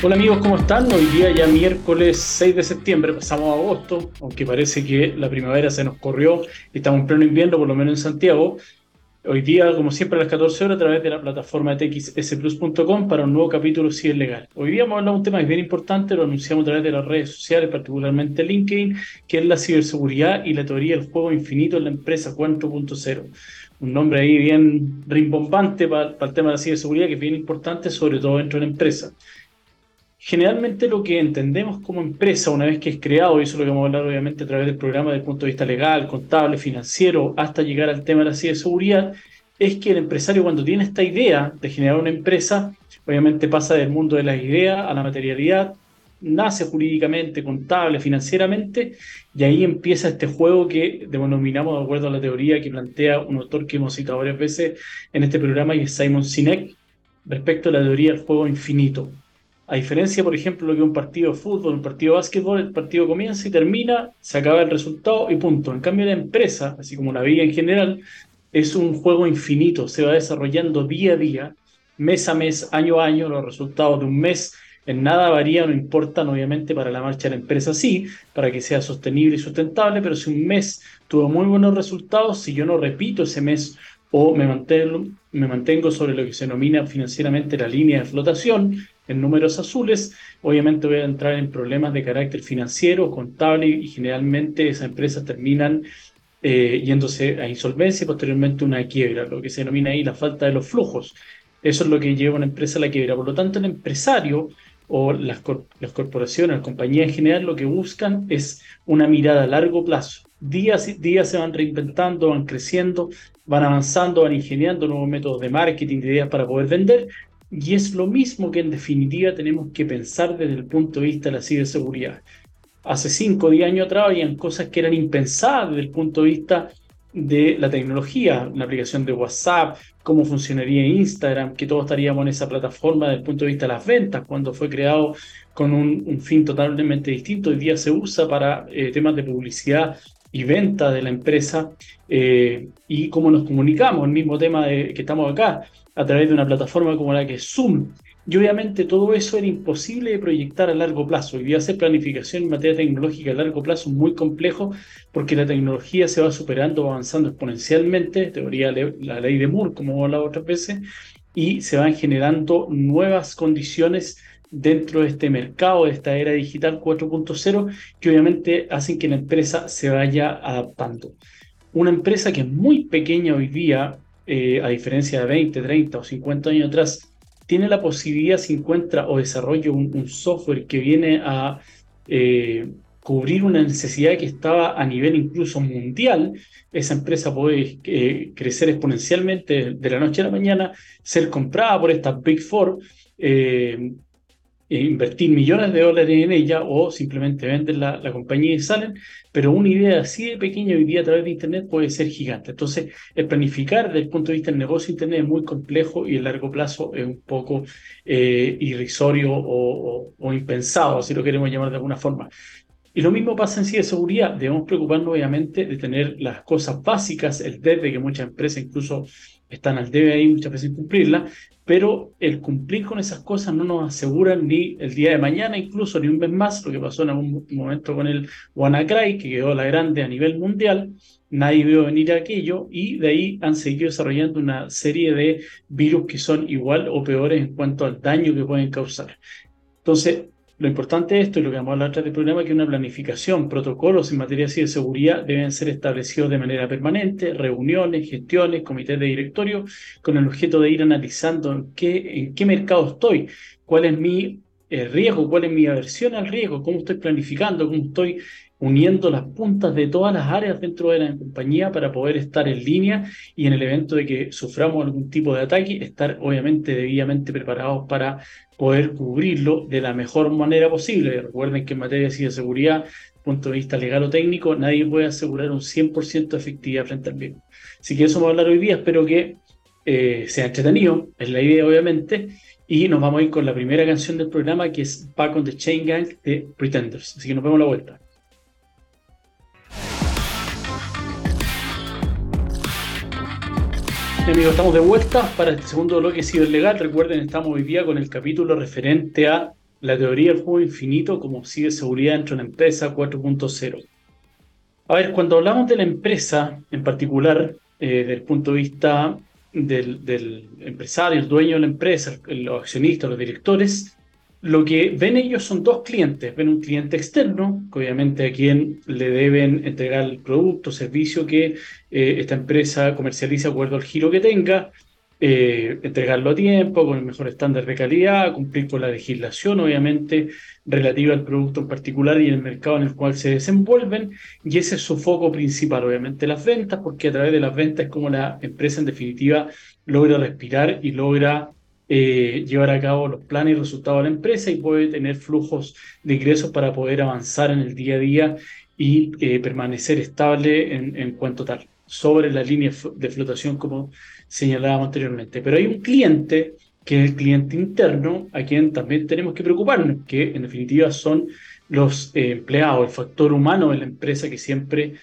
Hola amigos, ¿cómo están? Hoy día ya miércoles 6 de septiembre, pasamos a agosto, aunque parece que la primavera se nos corrió, estamos en pleno invierno, por lo menos en Santiago. Hoy día, como siempre, a las 14 horas a través de la plataforma txsplus.com para un nuevo capítulo Si es legal. Hoy día vamos a hablar de un tema que es bien importante, lo anunciamos a través de las redes sociales, particularmente LinkedIn, que es la ciberseguridad y la teoría del juego infinito en la empresa 4.0 un nombre ahí bien rimbombante para, el tema de la ciberseguridad, que es bien importante, sobre todo dentro de la empresa. Generalmente lo que entendemos como empresa, una vez que es creado, y eso es lo que vamos a hablar obviamente a través del programa desde el punto de vista legal, contable, financiero, hasta llegar al tema de la ciberseguridad, es que el empresario cuando tiene esta idea de generar una empresa, obviamente pasa del mundo de las ideas a la materialidad, nace jurídicamente, contable, financieramente, y ahí empieza este juego que denominamos de acuerdo a la teoría que plantea un autor que hemos citado varias veces en este programa, y es Simon Sinek, respecto a la teoría del juego infinito. A diferencia, por ejemplo, lo que un partido de fútbol, un partido de básquetbol, el partido comienza y termina, se acaba el resultado y punto. En cambio, la empresa, así como la vida en general, es un juego infinito, se va desarrollando día a día, mes a mes, año a año, los resultados de un mes en nada varían, no importan, obviamente, para la marcha de la empresa sí, para que sea sostenible y sustentable, pero si un mes tuvo muy buenos resultados, si yo no repito ese mes o me mantengo, me mantengo sobre lo que se denomina financieramente la línea de flotación, en números azules, obviamente voy a entrar en problemas de carácter financiero, contable y generalmente esas empresas terminan eh, yéndose a insolvencia y posteriormente una quiebra, lo que se denomina ahí la falta de los flujos. Eso es lo que lleva a una empresa a la quiebra. Por lo tanto, el empresario o las, las corporaciones, las compañías en general, lo que buscan es una mirada a largo plazo. Días y días se van reinventando, van creciendo, van avanzando, van ingeniando nuevos métodos de marketing, de ideas para poder vender, y es lo mismo que en definitiva tenemos que pensar desde el punto de vista de la ciberseguridad. Hace 5 o 10 años atrás habían cosas que eran impensadas desde el punto de vista de la tecnología, una aplicación de WhatsApp, cómo funcionaría Instagram, que todos estaríamos en esa plataforma desde el punto de vista de las ventas, cuando fue creado con un, fin totalmente distinto. Hoy día se usa para eh, temas de publicidad y venta de la empresa eh, y cómo nos comunicamos, el mismo tema de que estamos acá a través de una plataforma como la que es Zoom. Y obviamente todo eso era imposible de proyectar a largo plazo. Y hacer planificación en materia tecnológica a largo plazo es muy complejo porque la tecnología se va superando, avanzando exponencialmente, teoría la ley de Moore, como hemos hablado otras veces, y se van generando nuevas condiciones dentro de este mercado, de esta era digital 4.0, que obviamente hacen que la empresa se vaya adaptando. Una empresa que es muy pequeña hoy día, eh, a diferencia de 20, 30 o 50 años atrás, tiene la posibilidad, si encuentra o desarrolla un, software que viene a eh, cubrir una necesidad que estaba a nivel incluso mundial, esa empresa puede eh, crecer exponencialmente de la noche a la mañana, ser comprada por estas Big Four, invertir millones de dólares en ella o simplemente vender la, la, compañía y salen, pero una idea así de pequeña hoy día a través de Internet puede ser gigante. Entonces, el planificar desde el punto de vista del negocio Internet es muy complejo y a largo plazo es un poco eh, irrisorio o, impensado, si lo queremos llamar de alguna forma. Y lo mismo pasa en sí de seguridad. Debemos preocuparnos obviamente de tener las cosas básicas, el de que muchas empresas incluso están al debe ahí muchas veces cumplirla, pero el cumplir con esas cosas no nos asegura ni el día de mañana, incluso ni un mes más, lo que pasó en algún momento con el WannaCry, que quedó la grande a nivel mundial, nadie vio venir aquello y de ahí han seguido desarrollando una serie de virus que son igual o peores en cuanto al daño que pueden causar. Entonces, lo importante de esto, y lo que vamos a hablar tras del programa, es que una planificación, protocolos en materia de seguridad deben ser establecidos de manera permanente, reuniones, gestiones, comités de directorio, con el objeto de ir analizando en qué, en qué mercado estoy, cuál es mi eh, riesgo, cuál es mi aversión al riesgo, cómo estoy planificando, cómo estoy uniendo las puntas de todas las áreas dentro de la compañía para poder estar en línea y en el evento de que suframos algún tipo de ataque, estar obviamente debidamente preparados para poder cubrirlo de la mejor manera posible. Recuerden que en materia de seguridad, punto de vista legal o técnico, nadie puede asegurar un 100% de efectividad frente al mismo. Así que eso vamos a hablar hoy día, espero que eh, sea entretenido, es la idea obviamente, y nos vamos a ir con la primera canción del programa que es Back on the Chain Gang de Pretenders. Así que nos vemos la vuelta. Amigos, estamos de vuelta para este segundo bloque legal. Recuerden, estamos hoy día con el capítulo referente a la teoría del juego infinito como ciberseguridad dentro de la empresa 4.0. A ver, cuando hablamos de la empresa en particular, eh, desde el punto de vista del, empresario, el dueño de la empresa, los accionistas, los directores, lo que ven ellos son dos clientes. Ven un cliente externo, que obviamente a quien le deben entregar el producto, servicio que eh, esta empresa comercializa acuerdo al giro que tenga, eh, entregarlo a tiempo, con el mejor estándar de calidad, cumplir con la legislación, obviamente, relativa al producto en particular y el mercado en el cual se desenvuelven. Y ese es su foco principal, obviamente, las ventas, porque a través de las ventas es como la empresa, en definitiva, logra respirar y logra eh, llevar a cabo los planes y resultados de la empresa y puede tener flujos de ingresos para poder avanzar en el día a día y eh, permanecer estable en, cuanto tal, sobre la línea de flotación como señalábamos anteriormente. Pero hay un cliente que es el cliente interno, a quien también tenemos que preocuparnos, que en definitiva son los eh, empleados, el factor humano de la empresa que siempre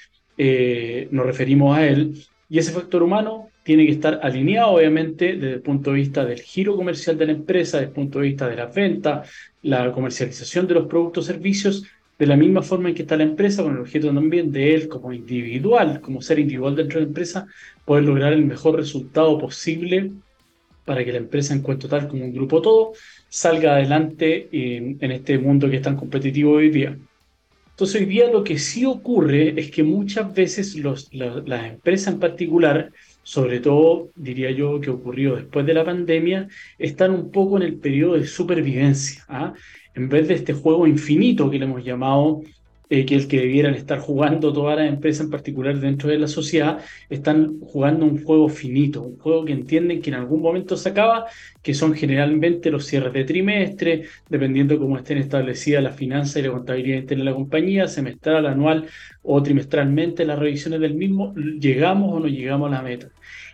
nos referimos a él. Y ese factor humano tiene que estar alineado, obviamente, desde el punto de vista del giro comercial de la empresa, desde el punto de vista de las ventas, la comercialización de los productos servicios, de la misma forma en que está la empresa, con el objeto también de él como individual, como ser individual dentro de la empresa, poder lograr el mejor resultado posible para que la empresa en cuanto tal como un grupo todo salga adelante en, este mundo que es tan competitivo hoy día. Entonces hoy día lo que sí ocurre es que muchas veces las empresas en particular, sobre todo diría yo que ocurrió después de la pandemia, están un poco en el periodo de supervivencia. ¿ah? En vez de este juego infinito que le hemos llamado eh, que el que debieran estar jugando todas las empresas en particular dentro de la sociedad, están jugando un juego finito, un juego que entienden que en algún momento se acaba, que son generalmente los cierres de trimestre, dependiendo cómo estén establecidas las finanzas y la contabilidad interna de la compañía, semestral, anual o trimestralmente las revisiones del mismo, llegamos o no llegamos a la meta.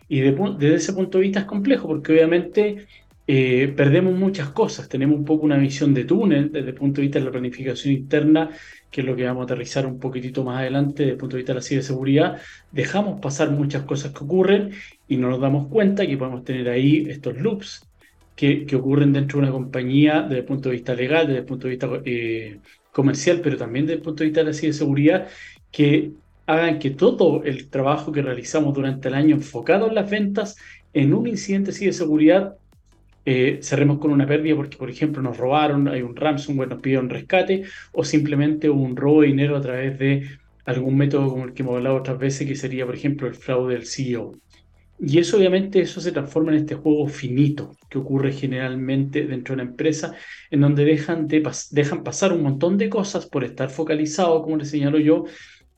Y desde ese punto de vista es complejo, porque obviamente eh, perdemos muchas cosas. Tenemos un poco una visión de túnel desde el punto de vista de la planificación interna, que es lo que vamos a aterrizar un poquitito más adelante desde el punto de vista de la ciberseguridad. Dejamos pasar muchas cosas que ocurren y no nos damos cuenta que podemos tener ahí estos loops que, que ocurren dentro de una compañía desde el punto de vista legal, desde el punto de vista eh, comercial, pero también desde el punto de vista de la ciberseguridad, que hagan que todo el trabajo que realizamos durante el año enfocado en las ventas en un incidente de ciberseguridad eh, cerremos con una pérdida porque, por ejemplo, nos robaron, hay un ransomware, nos pidieron rescate, o simplemente un robo de dinero a través de algún método como el que hemos hablado otras veces, que sería, por ejemplo, el fraude del CEO. Y eso obviamente eso se transforma en este juego finito que ocurre generalmente dentro de una empresa, en donde dejan, de dejan pasar un montón de cosas por estar focalizado, como les señalo yo,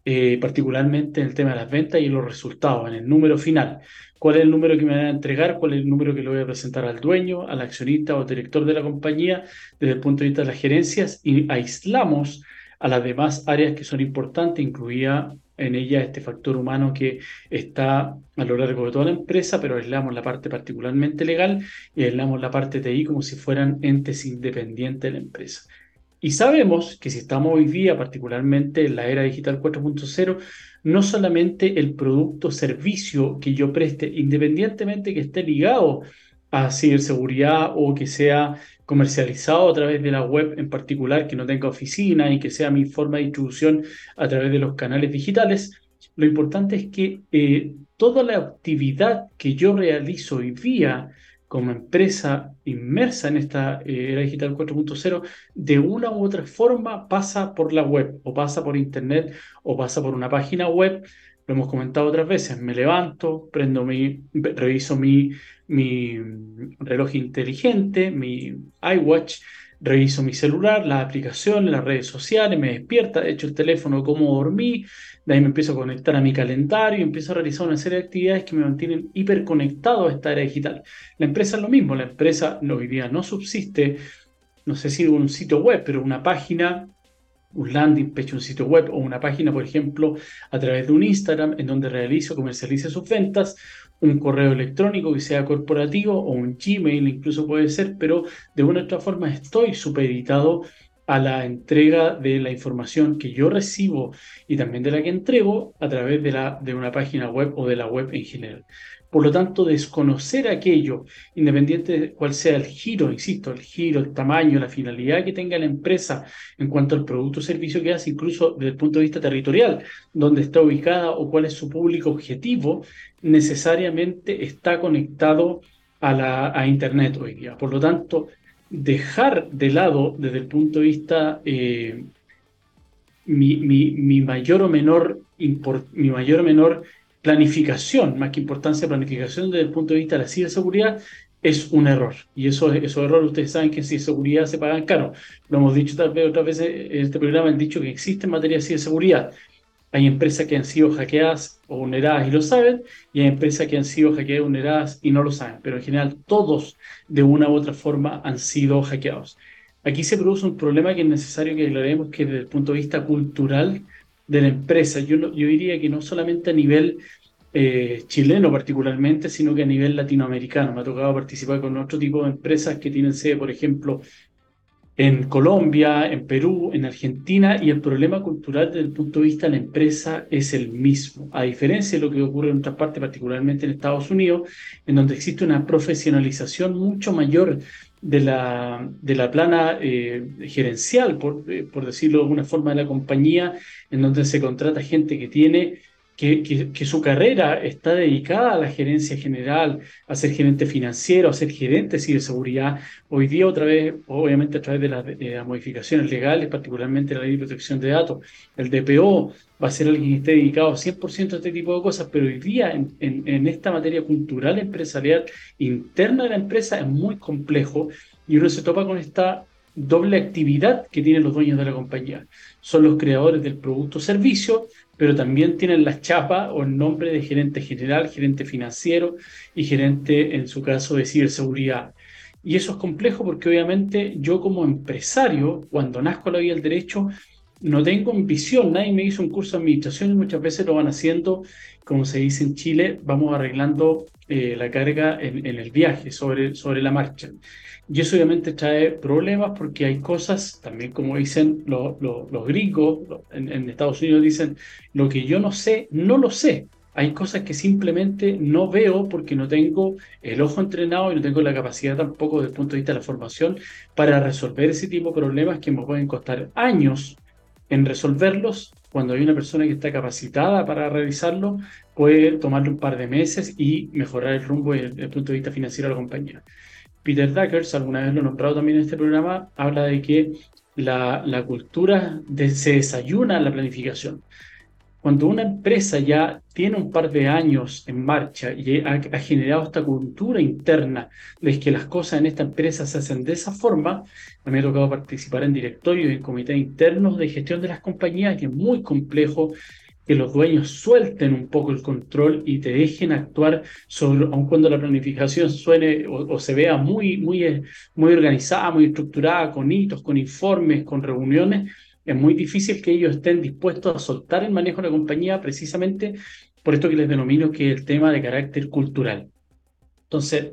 eh, particularmente en el tema de las ventas y los resultados, en el número final. Cuál es el número que me van a entregar, cuál es el número que le voy a presentar al dueño, al accionista o director de la compañía desde el punto de vista de las gerencias y aislamos a las demás áreas que son importantes, incluida en ella este factor humano que está a lo largo de toda la empresa, pero aislamos la parte particularmente legal y aislamos la parte de ahí como si fueran entes independientes de la empresa. Y sabemos que si estamos hoy día, particularmente en la era digital 4.0, no solamente el producto o servicio que yo preste, independientemente que esté ligado a ciberseguridad o que sea comercializado a través de la web en particular, que no tenga oficina y que sea mi forma de distribución a través de los canales digitales, lo importante es que eh, toda la actividad que yo realizo hoy día como empresa inmersa en esta eh, era digital 4.0, de una u otra forma pasa por la web, o pasa por internet, o pasa por una página web. Lo hemos comentado otras veces. Me levanto, prendo mi, reviso mi, mi reloj inteligente, mi iWatch, reviso mi celular, las aplicaciones, las redes sociales, me despierta, de hecho el teléfono, cómo dormí, de ahí me empiezo a conectar a mi calendario empiezo a realizar una serie de actividades que me mantienen hiperconectado a esta era digital. La empresa es lo mismo, la empresa hoy día no subsiste, no sé si un sitio web, pero una página, un landing page, un sitio web o una página, por ejemplo, a través de un Instagram en donde realizo, comercialice sus ventas, un correo electrónico que sea corporativo o un Gmail incluso puede ser, pero de una u otra forma estoy supeditado a la entrega de la información que yo recibo y también de la que entrego a través de, la, de una página web o de la web en general. Por lo tanto, desconocer aquello, independiente de cuál sea el giro, insisto, el giro, el tamaño, la finalidad que tenga la empresa en cuanto al producto o servicio que hace, incluso desde el punto de vista territorial, dónde está ubicada o cuál es su público objetivo, necesariamente está conectado a, la, a Internet hoy día. Por lo tanto, dejar de lado desde el punto de vista eh, mi, mi, mayor o menor mi mayor o menor planificación, más que importancia, planificación desde el punto de vista de la ciberseguridad, es un error. Y eso, esos errores ustedes saben que en ciberseguridad se pagan caro. Lo hemos dicho tal vez otras veces en este programa, han dicho que existe en materia de ciberseguridad. Hay empresas que han sido hackeadas o vulneradas y lo saben, y hay empresas que han sido hackeadas o vulneradas y no lo saben. Pero en general todos de una u otra forma han sido hackeados. Aquí se produce un problema que es necesario que aclaremos que desde el punto de vista cultural de la empresa. Yo, yo diría que no solamente a nivel eh, chileno particularmente, sino que a nivel latinoamericano. Me ha tocado participar con otro tipo de empresas que tienen sede, por ejemplo, en Colombia, en Perú, en Argentina, y el problema cultural desde el punto de vista de la empresa es el mismo, a diferencia de lo que ocurre en otras partes, particularmente en Estados Unidos, en donde existe una profesionalización mucho mayor de la, de la plana eh, gerencial, por, eh, por decirlo de alguna forma, de la compañía, en donde se contrata gente que tiene que, su carrera está dedicada a la gerencia general, a ser gerente financiero, a ser gerente de ciberseguridad. Hoy día, otra vez, obviamente a través de, las modificaciones legales, particularmente la ley de protección de datos, el DPO va a ser alguien que esté dedicado 100% a este tipo de cosas, pero hoy día en, en esta materia cultural empresarial interna de la empresa es muy complejo y uno se topa con esta doble actividad que tienen los dueños de la compañía. Son los creadores del producto o servicio, pero también tienen la chapa o el nombre de gerente general, gerente financiero y gerente, en su caso, de ciberseguridad. Y eso es complejo porque obviamente yo como empresario, cuando nazco la vida del derecho, no tengo visión, nadie me hizo un curso de administración y muchas veces lo van haciendo, como se dice en Chile, vamos arreglando eh, la carga en, el viaje, sobre, sobre la marcha. Y eso obviamente trae problemas porque hay cosas, también como dicen los, gringos, en, Estados Unidos dicen, lo que yo no sé, no lo sé. Hay cosas que simplemente no veo porque no tengo el ojo entrenado y no tengo la capacidad tampoco desde el punto de vista de la formación para resolver ese tipo de problemas que me pueden costar años en resolverlos. Cuando hay una persona que está capacitada para realizarlo, puede tomarle un par de meses y mejorar el rumbo desde el punto de vista financiero de la compañía. Peter Dackers, alguna vez lo he nombrado también en este programa, habla de que la, cultura se desayuna la planificación. Cuando una empresa ya tiene un par de años en marcha y ha, ha, generado esta cultura interna de que las cosas en esta empresa se hacen de esa forma, a mí me ha tocado participar en directorios y en comités internos de gestión de las compañías, que es muy complejo que los dueños suelten un poco el control y te dejen actuar, sobre, aun cuando la planificación suene o, se vea muy, muy, eh, muy organizada, muy estructurada, con hitos, con informes, con reuniones, es muy difícil que ellos estén dispuestos a soltar el manejo de la compañía precisamente por esto que les denomino que es el tema de carácter cultural. Entonces,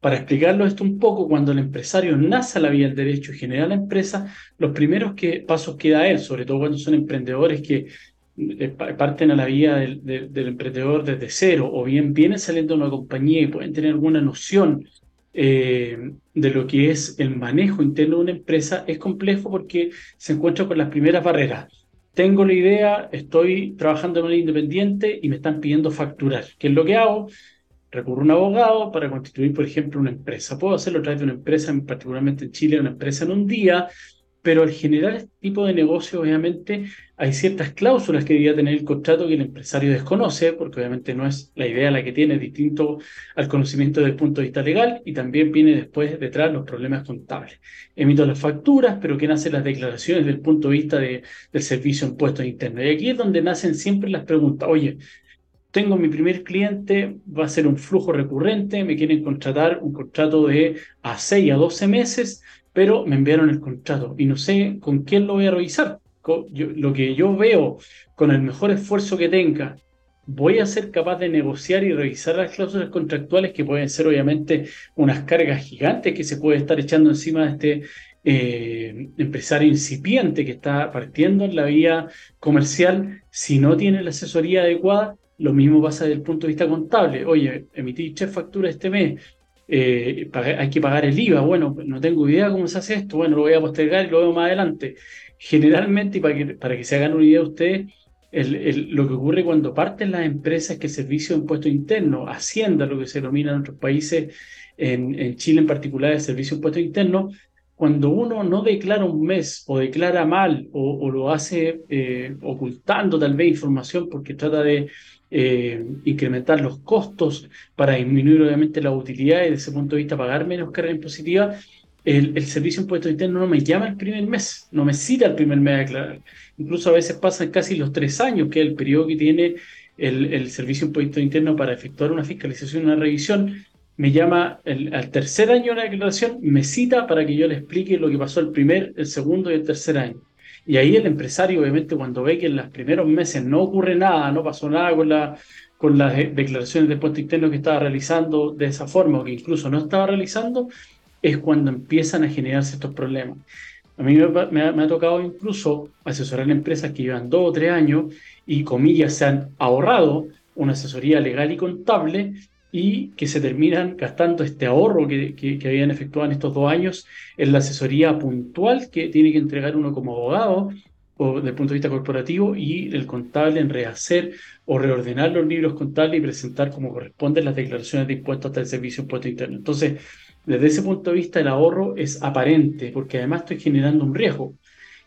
para explicarlo esto un poco, cuando el empresario nace a la vía del derecho y genera la empresa, los primeros pasos que da él, sobre todo cuando son emprendedores que parten a la vía del, del, emprendedor desde cero, o bien vienen saliendo de una compañía y pueden tener alguna noción eh, de lo que es el manejo interno de una empresa, es complejo porque se encuentra con las primeras barreras. Tengo la idea, estoy trabajando de manera independiente y me están pidiendo facturar. ¿Qué es lo que hago? Recurro a un abogado para constituir, por ejemplo, una empresa. Puedo hacerlo a través de una empresa, particularmente en Chile, una empresa en un día, pero al generar este tipo de negocio, obviamente, hay ciertas cláusulas que debería tener el contrato que el empresario desconoce, porque obviamente no es la idea la que tiene, distinto al conocimiento desde el punto de vista legal, y también viene después detrás los problemas contables. Emito las facturas, pero ¿quién hace las declaraciones desde el punto de vista de, del servicio en impuestos internos? Y aquí es donde nacen siempre las preguntas, oye, tengo mi primer cliente, va a ser un flujo recurrente, me quieren contratar un contrato de a 6 a 12 meses, pero me enviaron el contrato y no sé con quién lo voy a revisar. lo que yo veo con el mejor esfuerzo que tenga, voy a ser capaz de negociar y revisar las cláusulas contractuales que pueden ser obviamente unas cargas gigantes que se puede estar echando encima de este eh, empresario incipiente que está partiendo en la vía comercial si no tiene la asesoría adecuada Lo mismo pasa desde el punto de vista contable. Oye, emití tres facturas este mes, eh, hay que pagar el IVA. Bueno, no tengo idea cómo se hace esto. Bueno, lo voy a postergar y lo veo más adelante. Generalmente, y para que, para que se hagan una idea ustedes, lo que ocurre cuando parten las empresas que el servicio de impuesto interno, Hacienda, lo que se denomina en otros países, en, Chile en particular, el servicio de impuesto interno, cuando uno no declara un mes o declara mal o, lo hace eh, ocultando tal vez información porque trata de eh, incrementar los costos para disminuir obviamente la utilidad y desde ese punto de vista pagar menos carga impositiva, el, servicio impuesto interno no me llama el primer mes, no me cita el primer mes a declarar. Incluso a veces pasan casi los tres años, que es el periodo que tiene el, servicio impuesto interno para efectuar una fiscalización, una revisión. Me llama el, al tercer año de la declaración, me cita para que yo le explique lo que pasó el primer, el segundo y el tercer año. Y ahí el empresario, obviamente, cuando ve que en los primeros meses no ocurre nada, no pasó nada con, la, con las declaraciones de impuesto interno que estaba realizando de esa forma o que incluso no estaba realizando, es cuando empiezan a generarse estos problemas. A mí me, ha, tocado incluso asesorar empresas que llevan dos o tres años y, comillas, se han ahorrado una asesoría legal y contable y que se terminan gastando este ahorro que, que, habían efectuado en estos dos años en la asesoría puntual que tiene que entregar uno como abogado o desde el punto de vista corporativo y el contable en rehacer o reordenar los libros contables y presentar como corresponden las declaraciones de impuestos hasta el servicio de impuesto interno. Entonces, desde ese punto de vista, el ahorro es aparente, porque además estoy generando un riesgo.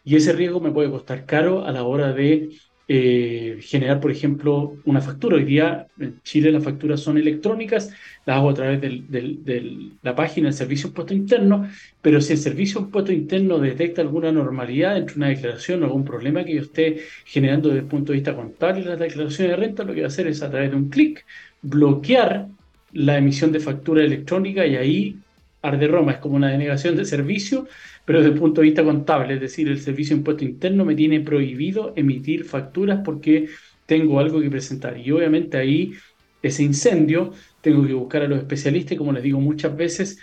Y ese riesgo me puede costar caro a la hora de eh, generar, por ejemplo, una factura. Hoy día en Chile las facturas son electrónicas, las hago a través de la página del Servicio Impuesto Interno, pero si el Servicio Impuesto Interno detecta alguna normalidad entre una declaración o algún problema que yo esté generando desde el punto de vista contable las declaraciones de renta, lo que va a hacer es a través de un clic bloquear la emisión de factura electrónica y ahí arde Roma, es como una denegación de servicio, pero desde el punto de vista contable, es decir, el servicio de impuesto interno me tiene prohibido emitir facturas porque tengo algo que presentar. Y obviamente ahí ese incendio tengo que buscar a los especialistas y como les digo muchas veces,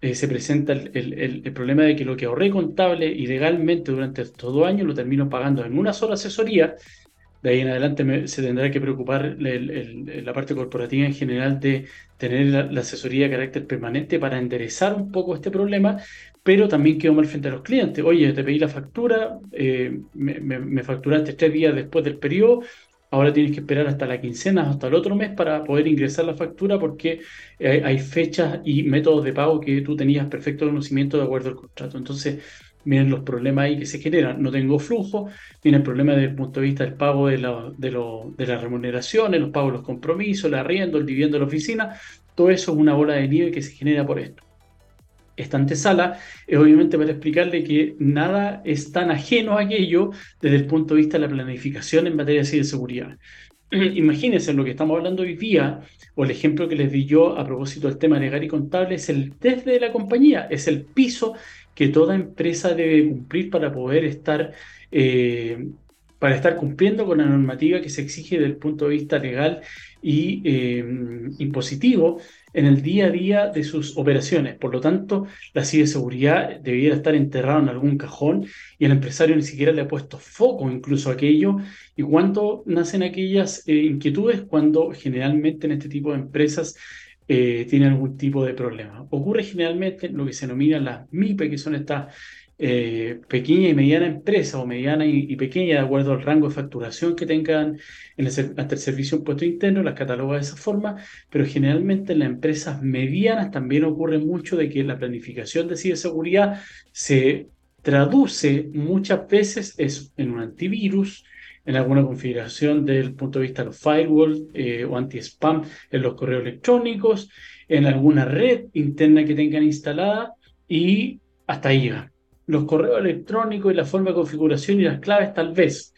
eh, se presenta el, el, problema de que lo que ahorré contable y legalmente durante estos dos años lo termino pagando en una sola asesoría de ahí en adelante se tendrá que preocupar la parte corporativa en general de tener la, asesoría de carácter permanente para enderezar un poco este problema, pero también quedo mal frente a los clientes. Oye, te pedí la factura, eh, me, facturaste tres días después del periodo, ahora tienes que esperar hasta la quincena, hasta el otro mes para poder ingresar la factura porque hay, hay fechas y métodos de pago que tú tenías perfecto conocimiento de acuerdo al contrato. Entonces, miren los problemas ahí que se generan. No tengo flujo, viene el problema desde el punto de vista del pago de, la, de, lo, de las remuneraciones, los pagos de los compromisos, el arriendo, el dividendo de la oficina. Todo eso es una bola de nieve que se genera por esto. Esta antesala es obviamente para explicarle que nada es tan ajeno a aquello desde el punto de vista de la planificación en materia de seguridad. Imagínense lo que estamos hablando hoy día, o el ejemplo que les di yo a propósito del tema legal y contable, es el desde la compañía, es el piso que toda empresa debe cumplir para poder estar, eh, para estar cumpliendo con la normativa que se exige desde el punto de vista legal y eh, impositivo en el día a día de sus operaciones. Por lo tanto, la ciberseguridad debiera estar enterrada en algún cajón y el empresario ni siquiera le ha puesto foco incluso a aquello. ¿Y cuánto nacen aquellas eh, inquietudes? Cuando generalmente en este tipo de empresas eh, tiene algún tipo de problema. Ocurre generalmente lo que se denomina las MIPE, que son estas eh, pequeña y mediana empresa o mediana y, pequeña de acuerdo al rango de facturación que tengan en el servicio impuesto interno, las cataloga de esa forma, pero generalmente en las empresas medianas también ocurre mucho de que la planificación de ciberseguridad se traduce muchas veces en un antivirus, en alguna configuración desde el punto de vista de los firewalls eh, o anti-spam en los correos electrónicos, en alguna red interna que tengan instalada y hasta ahí llegan. Los correos electrónicos y la forma de configuración y las claves tal vez,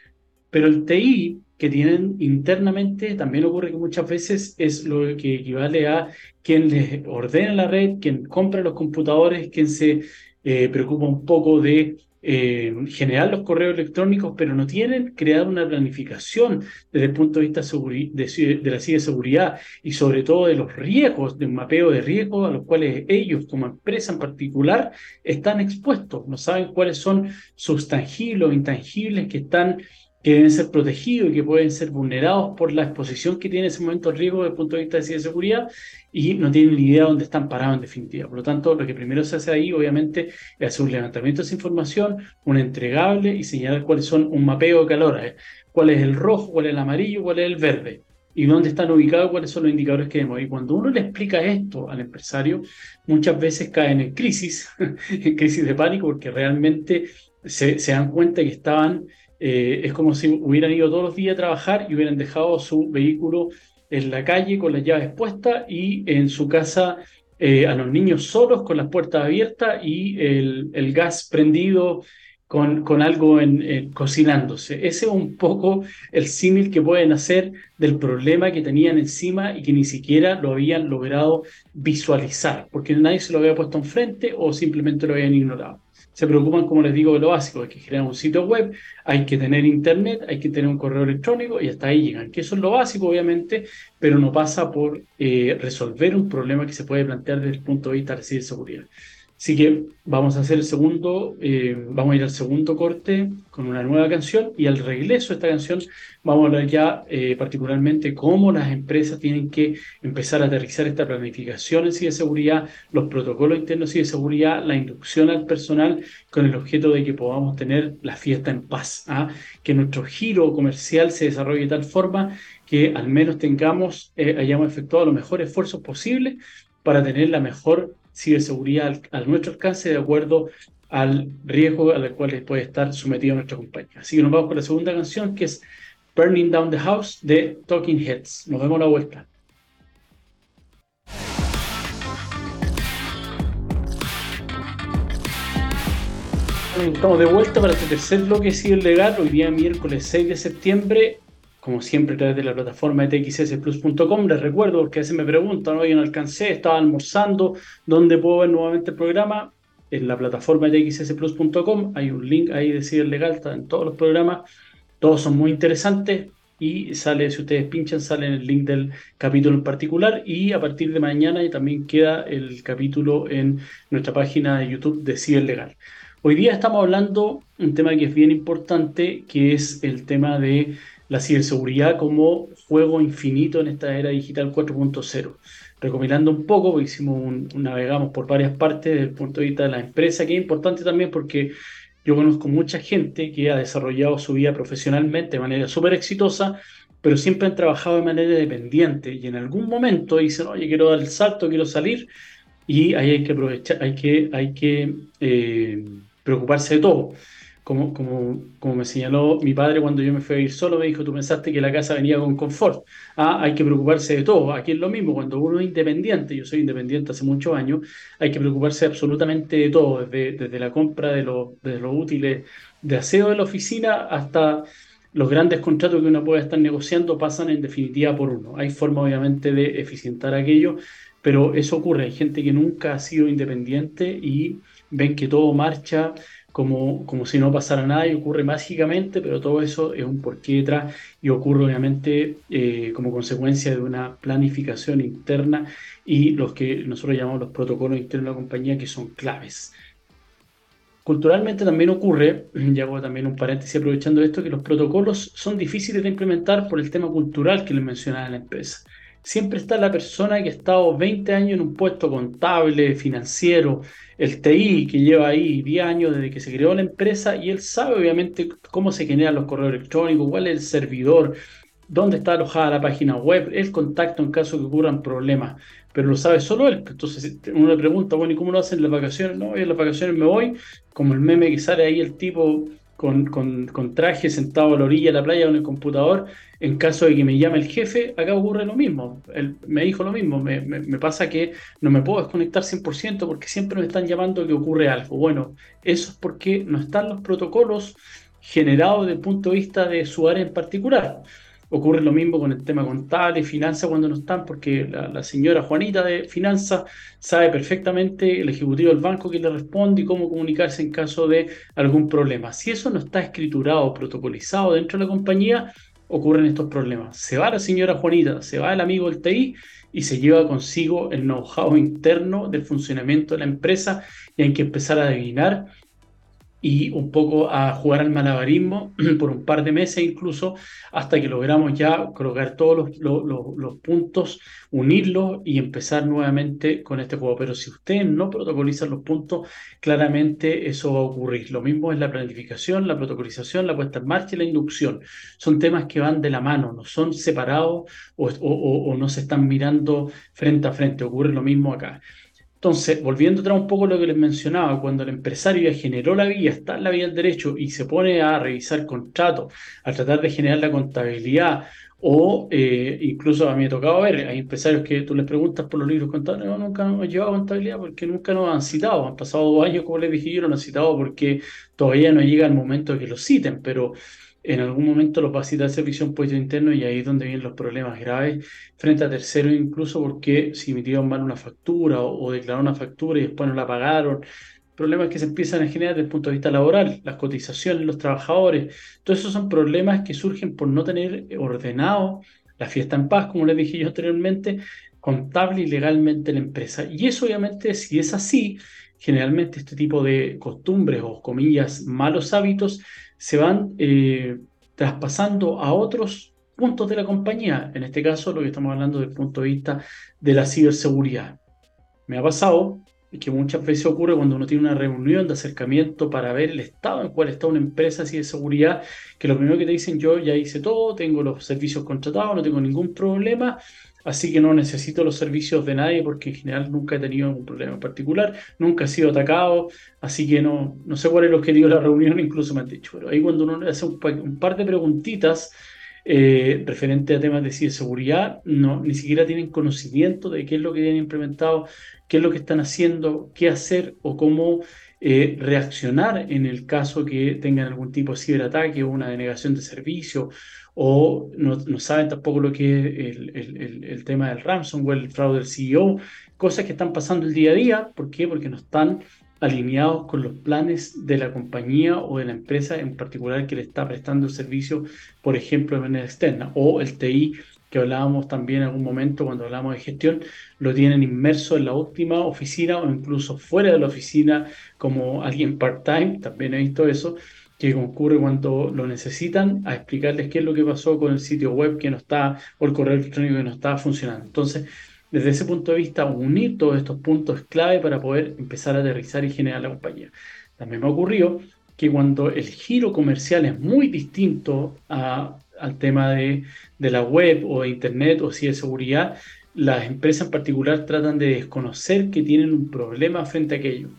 pero el TI que tienen internamente también ocurre que muchas veces es lo que equivale a quien les ordena la red, quien compra los computadores, quien se eh, preocupa un poco de eh, generar los correos electrónicos, pero no tienen creado una planificación desde el punto de vista de, de la ciberseguridad y sobre todo de los riesgos, de un mapeo de riesgos a los cuales ellos como empresa en particular están expuestos, no saben cuáles son sus tangibles o intangibles que están que deben ser protegidos y que pueden ser vulnerados por la exposición que tiene en ese momento riesgo desde el punto de vista de ciberseguridad y no tienen ni idea de dónde están parados en definitiva. Por lo tanto, lo que primero se hace ahí, obviamente, es hacer un levantamiento de esa información, un entregable y señalar cuáles son un mapeo de calor, ¿eh? cuál es el rojo, cuál es el amarillo, cuál es el verde y dónde están ubicados, cuáles son los indicadores que vemos. Y cuando uno le explica esto al empresario, muchas veces caen en crisis, en crisis de pánico, porque realmente se dan cuenta que estaban eh, es como si hubieran ido todos los días a trabajar y hubieran dejado su vehículo en la calle con las llaves puestas y en su casa eh, a los niños solos con las puertas abiertas y el, gas prendido con, algo en, cocinándose. Ese es un poco el símil que pueden hacer del problema que tenían encima y que ni siquiera lo habían logrado visualizar, porque nadie se lo había puesto enfrente o simplemente lo habían ignorado se preocupan, como les digo, de lo básico, hay que generar un sitio web, hay que tener internet, hay que tener un correo electrónico y hasta ahí llegan, que eso es lo básico, obviamente, pero no pasa por eh, resolver un problema que se puede plantear desde el punto de vista de seguridad. Así que vamos a hacer el segundo, eh, vamos a ir al segundo corte con una nueva canción y al regreso de esta canción vamos a hablar ya eh, particularmente cómo las empresas tienen que empezar a aterrizar esta planificación en ciberseguridad, los protocolos internos de ciberseguridad, la inducción al personal con el objeto de que podamos tener la fiesta en paz, ¿ah? que nuestro giro comercial se desarrolle de tal forma que al menos tengamos, eh, hayamos efectuado los mejores esfuerzos posibles para tener la mejor ciberseguridad a nuestro alcance de acuerdo al riesgo al cual puede estar sometido nuestra compañía. Así que nos vamos con la segunda canción que es Burning Down the House de Talking Heads. Nos vemos a la vuelta. Estamos de vuelta para este tercer bloque ciberlegal, hoy día miércoles 6 de septiembre como siempre a través de la plataforma de txsplus.com. Les recuerdo, porque a veces me preguntan, hoy no alcancé, estaba almorzando, ¿dónde puedo ver nuevamente el programa? En la plataforma de txsplus.com hay un link ahí de Ciber Legal, está en todos los programas, todos son muy interesantes y sale, si ustedes pinchan, sale el link del capítulo en particular y a partir de mañana también queda el capítulo en nuestra página de YouTube de Ciber Legal. Hoy día estamos hablando un tema que es bien importante, que es el tema de la ciberseguridad como juego infinito en esta era digital 4.0. Recomendando un poco, hicimos un, navegamos por varias partes desde el punto de vista de la empresa, que es importante también porque yo conozco mucha gente que ha desarrollado su vida profesionalmente de manera súper exitosa, pero siempre han trabajado de manera dependiente. Y en algún momento dicen, oye, quiero dar el salto, quiero salir, y ahí hay que aprovechar, hay que, hay que eh, preocuparse de todo como, como, como me señaló mi padre cuando yo me fui a ir solo, me dijo, tú pensaste que la casa venía con confort. Ah, hay que preocuparse de todo. Aquí es lo mismo, cuando uno es independiente, yo soy independiente hace muchos años, hay que preocuparse absolutamente de todo, desde, desde la compra de, de los útiles de aseo de la oficina hasta los grandes contratos que uno puede estar negociando pasan en definitiva por uno. Hay forma obviamente de eficientar aquello, pero eso ocurre. Hay gente que nunca ha sido independiente y ven que todo marcha como, como si no pasara nada y ocurre mágicamente, pero todo eso es un porqué detrás y ocurre obviamente eh, como consecuencia de una planificación interna y los que nosotros llamamos los protocolos internos de la compañía que son claves. Culturalmente también ocurre, y hago también un paréntesis aprovechando esto, que los protocolos son difíciles de implementar por el tema cultural que les mencionaba en la empresa siempre está la persona que ha estado 20 años en un puesto contable, financiero, el TI que lleva ahí 10 años desde que se creó la empresa y él sabe obviamente cómo se generan los correos electrónicos, cuál es el servidor, dónde está alojada la página web, el contacto en caso que ocurran problemas, pero lo sabe solo él. Entonces uno le pregunta, bueno, ¿y cómo lo hacen en las vacaciones? No, en las vacaciones me voy, como el meme que sale ahí el tipo con, con, traje sentado a la orilla de la playa con el computador, en caso de que me llame el jefe, acá ocurre lo mismo. Él me dijo lo mismo, me, me, pasa que no me puedo desconectar 100% porque siempre me están llamando que ocurre algo. Bueno, eso es porque no están los protocolos generados desde el punto de vista de su área en particular. Ocurre lo mismo con el tema contable finanzas cuando no están, porque la, señora Juanita de finanzas sabe perfectamente el ejecutivo del banco que le responde y cómo comunicarse en caso de algún problema. Si eso no está escriturado protocolizado dentro de la compañía, ocurren estos problemas. Se va la señora Juanita, se va el amigo del TI y se lleva consigo el know-how interno del funcionamiento de la empresa y hay que empezar a adivinar y un poco a jugar al malabarismo por un par de meses incluso, hasta que logramos ya colocar todos los, puntos, unirlos y empezar nuevamente con este juego. Pero si ustedes no protocolizan los puntos, claramente eso va a ocurrir. Lo mismo es la planificación, la protocolización, la puesta en marcha y la inducción. Son temas que van de la mano, no son separados o, o no se están mirando frente a frente. Ocurre lo mismo acá. Entonces, volviendo atrás un poco a lo que les mencionaba, cuando el empresario ya generó la vía, está en la vía del derecho y se pone a revisar contratos, a tratar de generar la contabilidad, o eh, incluso a mí me ha tocado ver, hay empresarios que tú les preguntas por los libros contables, no, nunca han llevado contabilidad porque nunca nos han citado, han pasado dos años, como les dije yo, no han citado porque todavía no llega el momento de que lo citen, pero en algún momento los va a citar servicio impuesto interno y ahí es donde vienen los problemas graves frente a terceros, incluso porque si emitieron mal una factura o, declararon una factura y después no la pagaron. Problemas que se empiezan a generar desde el punto de vista laboral, las cotizaciones, los trabajadores. Todos esos son problemas que surgen por no tener ordenado la fiesta en paz, como les dije yo anteriormente, contable y legalmente la empresa. Y eso obviamente, si es así, generalmente este tipo de costumbres o comillas malos hábitos se van eh, traspasando a otros puntos de la compañía. En este caso, lo que estamos hablando desde el punto de vista de la ciberseguridad. Me ha pasado que muchas veces ocurre cuando uno tiene una reunión de acercamiento para ver el estado en el cual está una empresa de ciberseguridad, que lo primero que te dicen yo ya hice todo, tengo los servicios contratados, no tengo ningún problema, así que no necesito los servicios de nadie porque en general nunca he tenido un problema en particular, nunca he sido atacado, así que no, no sé cuál es el objetivo de la reunión, incluso me han dicho, pero ahí cuando uno hace un, par de preguntitas eh, referente a temas de ciberseguridad, no, ni siquiera tienen conocimiento de qué es lo que tienen implementado, qué es lo que están haciendo, qué hacer o cómo eh, reaccionar en el caso que tengan algún tipo de ciberataque o una denegación de servicio o no, saben tampoco lo que es el, tema del ransomware, el fraude del CEO, cosas que están pasando el día a día. ¿Por qué? Porque no están alineados con los planes de la compañía o de la empresa en particular que le está prestando el servicio, por ejemplo, de manera externa, o el TI que hablábamos también en algún momento cuando hablamos de gestión, lo tienen inmerso en la última oficina o incluso fuera de la oficina como alguien part-time, también he visto eso, que concurre cuando lo necesitan, a explicarles qué es lo que pasó con el sitio web que no está, o el correo electrónico que no está funcionando. Entonces, desde ese punto de vista, unir todos estos puntos es clave para poder empezar a aterrizar y generar la compañía. También me ocurrió que cuando el giro comercial es muy distinto al tema de, de, la web o de internet o si de seguridad, las empresas en particular tratan de desconocer que tienen un problema frente a aquello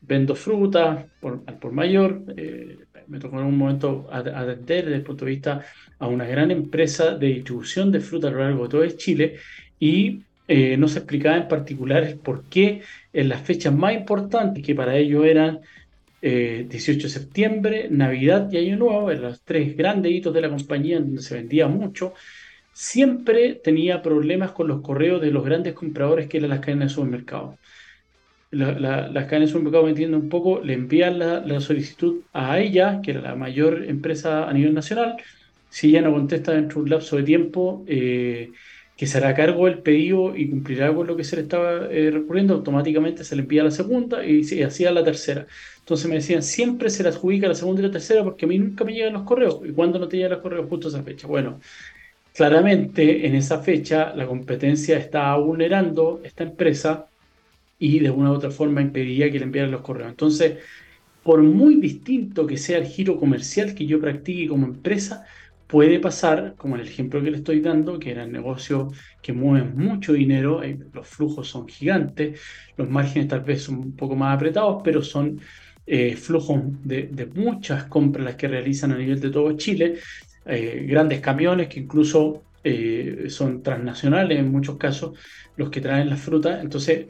vendo fruta por, mayor. Eh, me tocó en un momento atender desde el punto de vista a una gran empresa de distribución de fruta a lo largo de todo Chile y eh, no se explicaba en particular el por qué en las fechas más importantes, que para ellos eran 18 eh, de septiembre, Navidad y Año Nuevo, en los tres grandes hitos de la compañía donde se vendía mucho, siempre tenía problemas con los correos de los grandes compradores que eran las cadenas de supermercados las cadenas de supermercado, me entiendo un poco, le envían la, solicitud a ella, que era la mayor empresa a nivel nacional. Si ella no contesta dentro de un lapso de tiempo, eh, que se hará cargo del pedido y cumplirá con lo que se le estaba eh, recurriendo, automáticamente se le envía la segunda y, y así a la tercera. Entonces me decían, siempre se le adjudica la segunda y la tercera porque a mí nunca me llegan los correos. ¿Y cuando no te llegan los correos? Justo esa fecha. Bueno, claramente en esa fecha la competencia está vulnerando esta empresa y de una u otra forma impediría que le enviaran los correos. Entonces, por muy distinto que sea el giro comercial que yo practique como empresa, puede pasar, como el ejemplo que le estoy dando, que eran negocios que mueven mucho dinero, eh, los flujos son gigantes, los márgenes tal vez son un poco más apretados, pero son eh, flujos de, muchas compras las que realizan a nivel de todo Chile, eh, grandes camiones que incluso son transnacionales en muchos casos, los que traen las frutas, entonces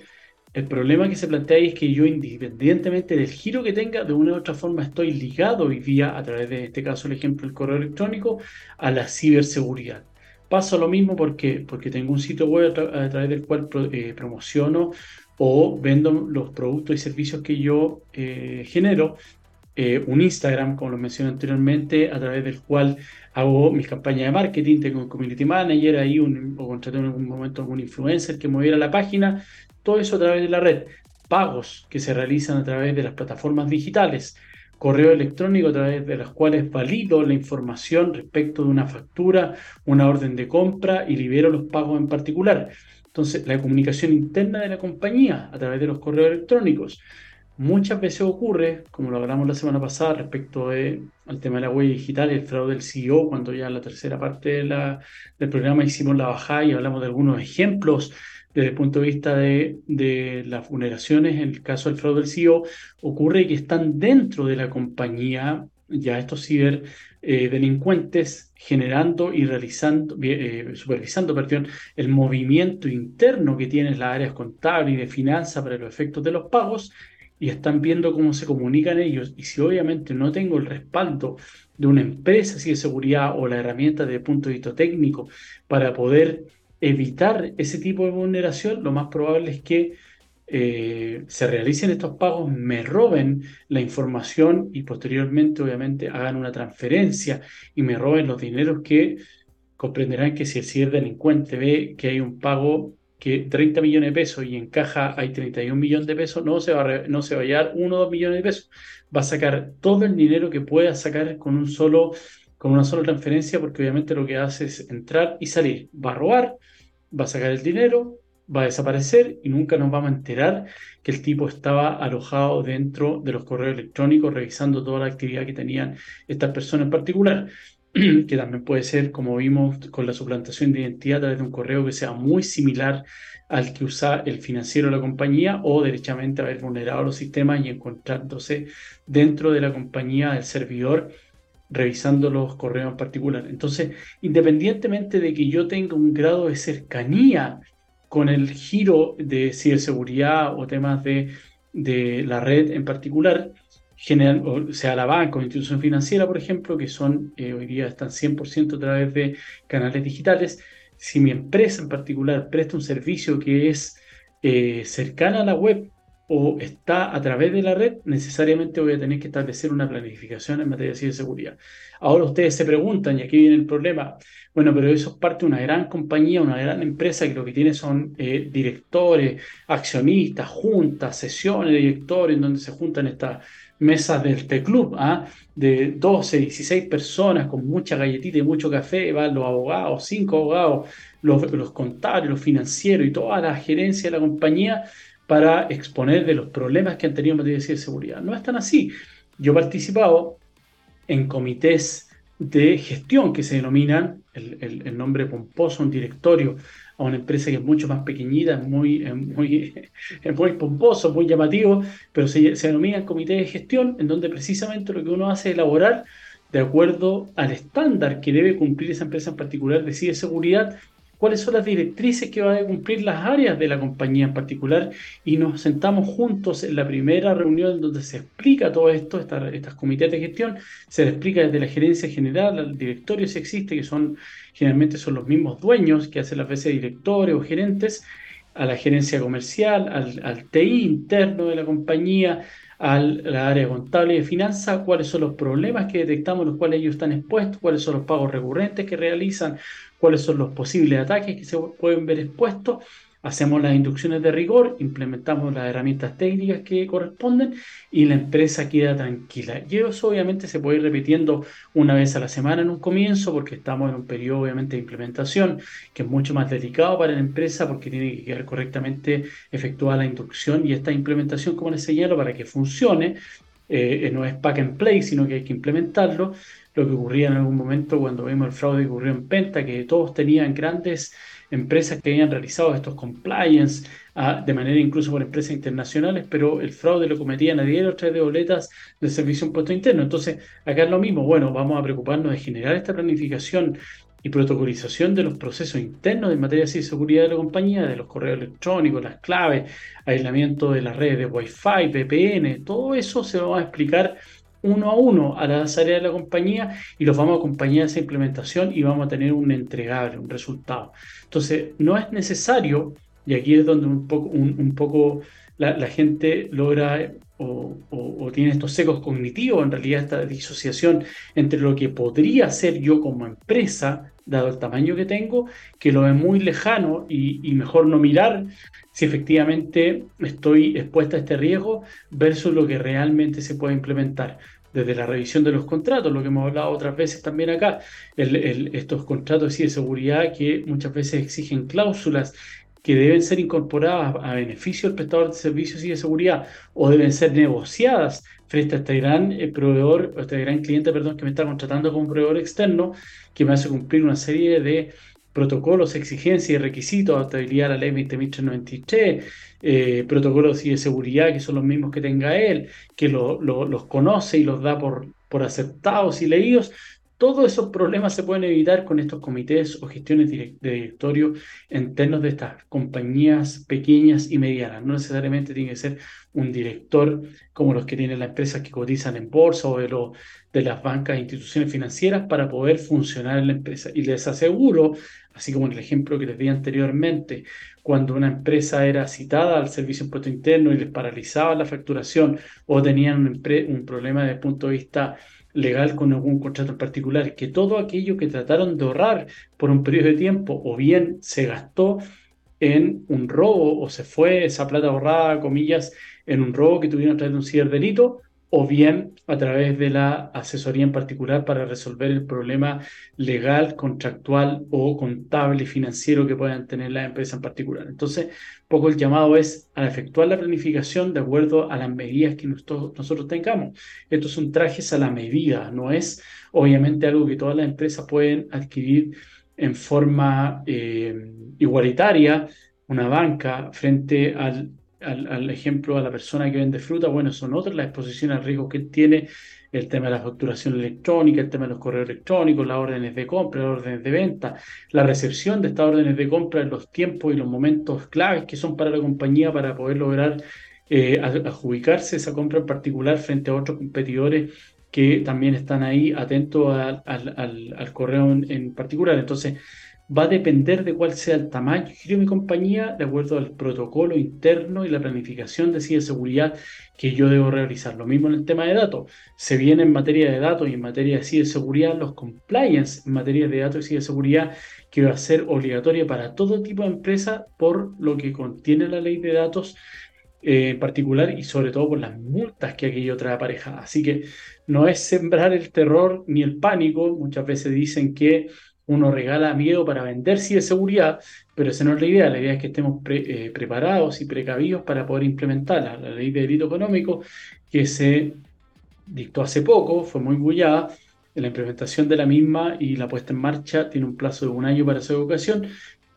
el problema que se plantea ahí es que yo, independientemente del giro que tenga, de una u otra forma estoy ligado hoy día, a través de este caso, el ejemplo del correo electrónico, a la ciberseguridad. Paso lo mismo porque, porque tengo un sitio web a, través del cual eh, promociono o vendo los productos y servicios que yo eh, genero. Eh, un Instagram, como lo mencioné anteriormente, a través del cual hago mis campañas de marketing, tengo un community manager ahí, o contraté en algún momento algún influencer que moviera la página, todo eso a través de la red, pagos que se realizan a través de las plataformas digitales, correo electrónico a través de las cuales valido la información respecto de una factura, una orden de compra y libero los pagos en particular. Entonces, la comunicación interna de la compañía a través de los correos electrónicos. Muchas veces ocurre, como lo hablamos la semana pasada respecto al tema de la huella digital el fraude del CEO, cuando ya en la tercera parte de del programa hicimos la bajada y hablamos de algunos ejemplos desde el punto de vista de, las vulneraciones, en el caso del fraude del CEO, ocurre que están dentro de la compañía ya estos ciberdelincuentes eh, generando y realizando, eh, supervisando perdón, el movimiento interno que tienen las áreas contables y de finanzas para los efectos de los pagos y están viendo cómo se comunican ellos. Y si obviamente no tengo el respaldo de una empresa de seguridad o la herramienta desde el punto de vista técnico para poder evitar ese tipo de vulneración, lo más probable es que eh, se realicen estos pagos, me roben la información y posteriormente obviamente hagan una transferencia y me roben los dineros que comprenderán que si el ciberdelincuente ve que hay un pago que 30 millones de pesos y en caja hay 31 millones de pesos, no se va a, no se va a llevar 1 o 2 millones de pesos, va a sacar todo el dinero que pueda sacar con un solo con una sola transferencia porque obviamente lo que hace es entrar y salir, va a robar, va a sacar el dinero, va a desaparecer y nunca nos vamos a enterar que el tipo estaba alojado dentro de los correos electrónicos revisando toda la actividad que tenían estas personas en particular, que también puede ser, como vimos con la suplantación de identidad a través de un correo que sea muy similar al que usa el financiero de la compañía o derechamente haber vulnerado los sistemas y encontrándose dentro de la compañía del servidor revisando los correos en particular. Entonces, independientemente de que yo tenga un grado de cercanía con el giro de ciberseguridad o temas de, de la red en particular, general, o sea la banca o institución financiera, por ejemplo, que son eh, hoy día están 100% a través de canales digitales, si mi empresa en particular presta un servicio que es eh, cercana a la web o está a través de la red, necesariamente voy a tener que establecer una planificación en materia de ciberseguridad. Ahora ustedes se preguntan, y aquí viene el problema, bueno, pero eso es parte de una gran compañía, una gran empresa que lo que tiene son eh, directores, accionistas, juntas, sesiones de directores, en donde se juntan estas mesas del T-Club, ¿ah? de 12, 16 personas con mucha galletita y mucho café, van los abogados, cinco abogados, los, los contables, los financieros y toda la gerencia de la compañía para exponer de los problemas que han tenido en materia de seguridad. No es tan así. Yo he participado en comités de gestión que se denominan, el, nombre pomposo, un directorio, a una empresa que es mucho más pequeñita, es muy, muy, muy pomposo, muy llamativo, pero se, se denominan comité de gestión, en donde precisamente lo que uno hace es elaborar de acuerdo al estándar que debe cumplir esa empresa en particular de ciberseguridad, cuáles son las directrices que van a cumplir las áreas de la compañía en particular y nos sentamos juntos en la primera reunión donde se explica todo esto, estas comités de gestión, se le explica desde la gerencia general al directorio si existe, que son generalmente son los mismos dueños que hacen las veces directores o gerentes, a la gerencia comercial, al, al TI interno de la compañía, a la área contable y de finanzas, cuáles son los problemas que detectamos, los cuales ellos están expuestos, cuáles son los pagos recurrentes que realizan, cuáles son los posibles ataques que se pueden ver expuestos, hacemos las inducciones de rigor, implementamos las herramientas técnicas que corresponden y la empresa queda tranquila. Y eso obviamente se puede ir repitiendo una vez a la semana en un comienzo porque estamos en un periodo obviamente de implementación que es mucho más delicado para la empresa porque tiene que quedar correctamente efectuada la inducción y esta implementación, como les señalo, para que funcione, eh, no es pack and play, sino que hay que implementarlo lo que ocurría en algún momento cuando vimos el fraude que ocurrió en Penta, que todos tenían grandes empresas que habían realizado estos compliance ah, de manera incluso por empresas internacionales, pero el fraude lo cometían a diario a través de boletas del servicio impuesto interno. Entonces, acá es lo mismo. Bueno, vamos a preocuparnos de generar esta planificación y protocolización de los procesos internos en materia de seguridad de la compañía, de los correos electrónicos, las claves, aislamiento de las redes de Wi-Fi, VPN, todo eso se va a explicar uno a uno a las áreas de la compañía y los vamos a acompañar a esa implementación y vamos a tener un entregable, un resultado. Entonces, no es necesario, y aquí es donde un poco, un, poco la, gente logra o, o, tiene estos secos cognitivos, en realidad esta disociación entre lo que podría hacer yo como empresa, dado el tamaño que tengo, que lo es muy lejano y, mejor no mirar si efectivamente estoy expuesta a este riesgo versus lo que realmente se puede implementar. desde la revisión de los contratos, lo que hemos hablado otras veces también acá, estos contratos de seguridad que muchas veces exigen cláusulas que deben ser incorporadas a beneficio del prestador de servicios y de seguridad o deben ser negociadas frente a este gran eh, proveedor, este gran cliente, perdón, que me está contratando como proveedor externo, que me hace cumplir una serie de protocolos, exigencias y requisitos, adaptabilidad a la ley 20.393, eh, protocolos y de seguridad que son los mismos que tenga él, que los conoce y los da por, por aceptados y leídos, todos esos problemas se pueden evitar con estos comités o gestiones de directorio internos de estas compañías pequeñas y medianas. No necesariamente tiene que ser un director como los que tienen las empresas que cotizan en bolsa o de, las bancas e instituciones financieras para poder funcionar en la empresa. Y les aseguro, así como en el ejemplo que les di anteriormente, cuando una empresa era citada al servicio impuesto interno y les paralizaba la facturación o tenían un problema desde el punto de vista legal con algún contrato en particular, que todo aquello que trataron de ahorrar por un periodo de tiempo o bien se gastó en un robo o se fue esa plata ahorrada, comillas, en un robo que tuvieron a través de un ciberdelito, o bien a través de la asesoría en particular para resolver el problema legal, contractual o contable financiero que puedan tener la empresa en particular. Entonces, poco el llamado es a efectuar la planificación de acuerdo a las medidas que nosotros, nosotros tengamos. Estos son trajes a la medida, no es obviamente algo que todas las empresas pueden adquirir en forma eh, igualitaria, una banca frente al al, ejemplo a la persona que vende fruta, bueno, son otras las exposiciones al riesgo que tiene el tema de la facturación electrónica, el tema de los correos electrónicos, las órdenes de compra, las órdenes de venta, la recepción de estas órdenes de compra en los tiempos y los momentos claves que son para la compañía para poder lograr eh, adjudicarse esa compra en particular frente a otros competidores que también están ahí atentos al, correo en particular. Entonces, va a depender de cuál sea el tamaño de mi compañía, de acuerdo al protocolo interno y la planificación de ciberseguridad que yo debo realizar. Lo mismo en el tema de datos. Se viene en materia de datos y en materia de ciberseguridad los compliance en materia de datos y ciberseguridad que va a ser obligatoria para todo tipo de empresa por lo que contiene la ley de datos eh, en particular y sobre todo por las multas que aquello trae aparejada. Así que no es sembrar el terror ni el pánico. Muchas veces dicen que uno regala miedo para vender seguridad, pero esa no es la idea. La idea es que estemos eh, preparados y precavidos para poder implementarla. La ley de delito económico que se dictó hace poco, fue muy bullada, la implementación de la misma y la puesta en marcha tiene un plazo de un año para su educación,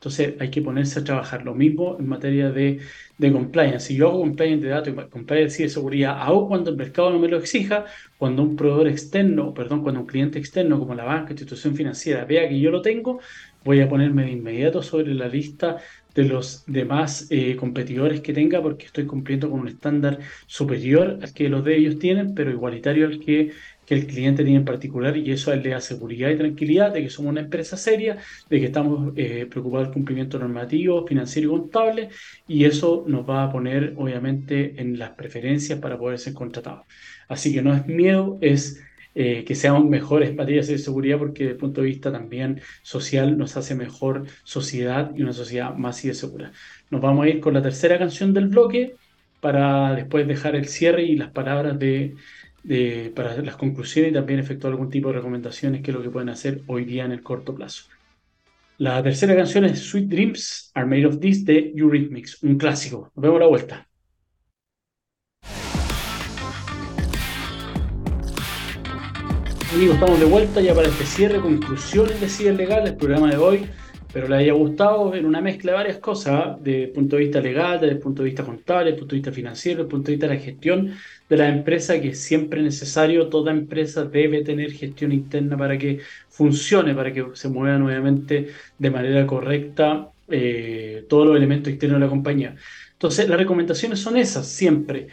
entonces hay que ponerse a trabajar lo mismo en materia de, de compliance. Si yo hago compliance de datos y compliance de seguridad, hago cuando el mercado no me lo exija, cuando un proveedor externo, perdón, cuando un cliente externo como la banca, institución financiera, vea que yo lo tengo, voy a ponerme de inmediato sobre la lista de los demás eh, competidores que tenga porque estoy cumpliendo con un estándar superior al que los de ellos tienen, pero igualitario al que que el cliente tiene en particular y eso le da seguridad y tranquilidad de que somos una empresa seria, de que estamos eh, preocupados del cumplimiento normativo, financiero y contable y eso nos va a poner obviamente en las preferencias para poder ser contratados. Así que no es miedo, es eh, que seamos mejores en materia de seguridad porque desde el punto de vista también social nos hace mejor sociedad y una sociedad más y de segura. Nos vamos a ir con la tercera canción del bloque para después dejar el cierre y las palabras de para las conclusiones y también efectuar algún tipo de recomendaciones que es lo que pueden hacer hoy día en el corto plazo. La tercera canción es Sweet Dreams Are Made of This de Eurythmics, un clásico. Nos vemos a la vuelta. Amigos, estamos de vuelta ya para este cierre, conclusiones de Ciber Legal, el programa de hoy pero le haya gustado en una mezcla de varias cosas, desde el punto de vista legal, desde el punto de vista contable, desde el punto de vista financiero, desde el punto de vista de la gestión de la empresa, que es siempre necesario, toda empresa debe tener gestión interna para que funcione, para que se mueva nuevamente de manera correcta eh, todos los elementos externos de la compañía. Entonces, las recomendaciones son esas, siempre.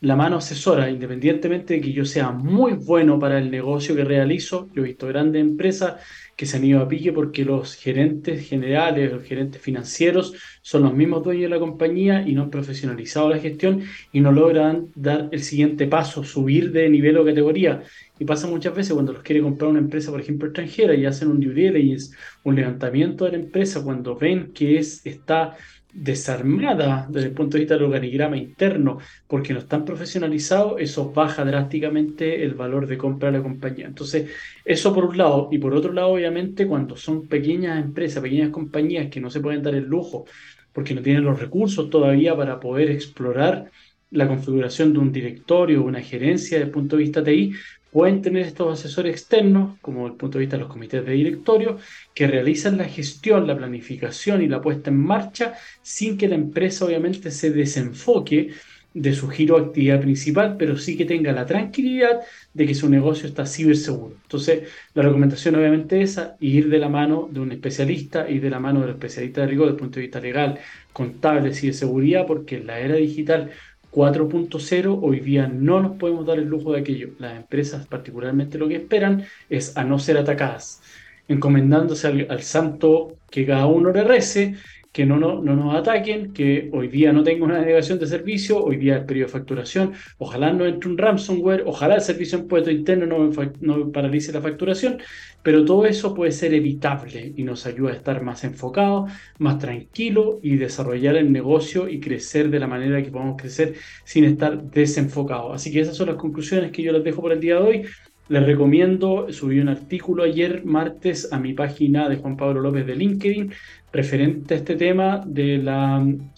La mano asesora, independientemente de que yo sea muy bueno para el negocio que realizo, yo he visto grandes empresas que se han ido a pique porque los gerentes generales, los gerentes financieros son los mismos dueños de la compañía y no han profesionalizado la gestión y no logran dar el siguiente paso, subir de nivel o categoría. Y pasa muchas veces cuando los quiere comprar una empresa, por ejemplo, extranjera y hacen un due diligence, un levantamiento de la empresa, cuando ven que es, está desarmada desde el punto de vista del organigrama interno porque no están profesionalizados, eso baja drásticamente el valor de compra de la compañía. Entonces, eso por un lado. Y por otro lado, obviamente, cuando son pequeñas empresas, pequeñas compañías que no se pueden dar el lujo porque no tienen los recursos todavía para poder explorar la configuración de un directorio, una gerencia desde el punto de vista TI, pueden tener estos asesores externos, como el punto de vista de los comités de directorio, que realizan la gestión, la planificación y la puesta en marcha sin que la empresa obviamente se desenfoque de su giro de actividad principal, pero sí que tenga la tranquilidad de que su negocio está ciberseguro. Entonces, la recomendación obviamente es ir de la mano de un especialista, ir de la mano del especialista de rigor desde el punto de vista legal, contable, y de seguridad, porque en la era digital 4.0 hoy día no nos podemos dar el lujo de aquello. Las empresas particularmente lo que esperan es a no ser atacadas, encomendándose al, santo que cada uno le rece que no, no, no, nos ataquen, que hoy día no tenga una denegación de servicio, hoy día el periodo de facturación, ojalá no entre un ransomware, ojalá el servicio de impuesto interno no, no paralice la facturación, pero todo eso puede ser evitable y nos ayuda a estar más enfocados, más tranquilos y desarrollar el negocio y crecer de la manera que podamos crecer sin estar desenfocados. Así que esas son las conclusiones que yo les dejo por el día de hoy. Les recomiendo, subí un artículo ayer martes a mi página de Juan Pablo López de LinkedIn referente a este tema del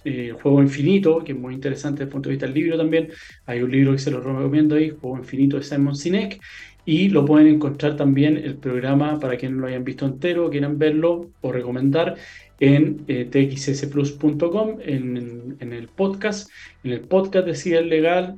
eh, juego infinito, que es muy interesante desde el punto de vista del libro también. Hay un libro que se lo recomiendo ahí, Juego Infinito de Simon Sinek, y lo pueden encontrar también el programa para quienes lo hayan visto entero, quieran verlo o recomendar en eh, txsplus.com, en, en, el podcast, en el podcast de Ciber Legal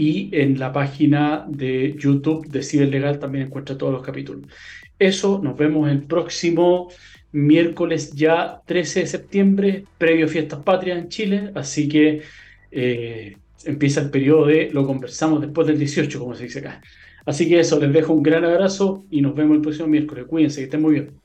y en la página de YouTube de Ciberlegal también encuentra todos los capítulos. Eso, nos vemos el próximo miércoles ya 13 de septiembre, previo Fiestas Patrias en Chile, así que eh, empieza el periodo de lo conversamos después del 18, como se dice acá. Así que eso, les dejo un gran abrazo y nos vemos el próximo miércoles. Cuídense, que estén muy bien.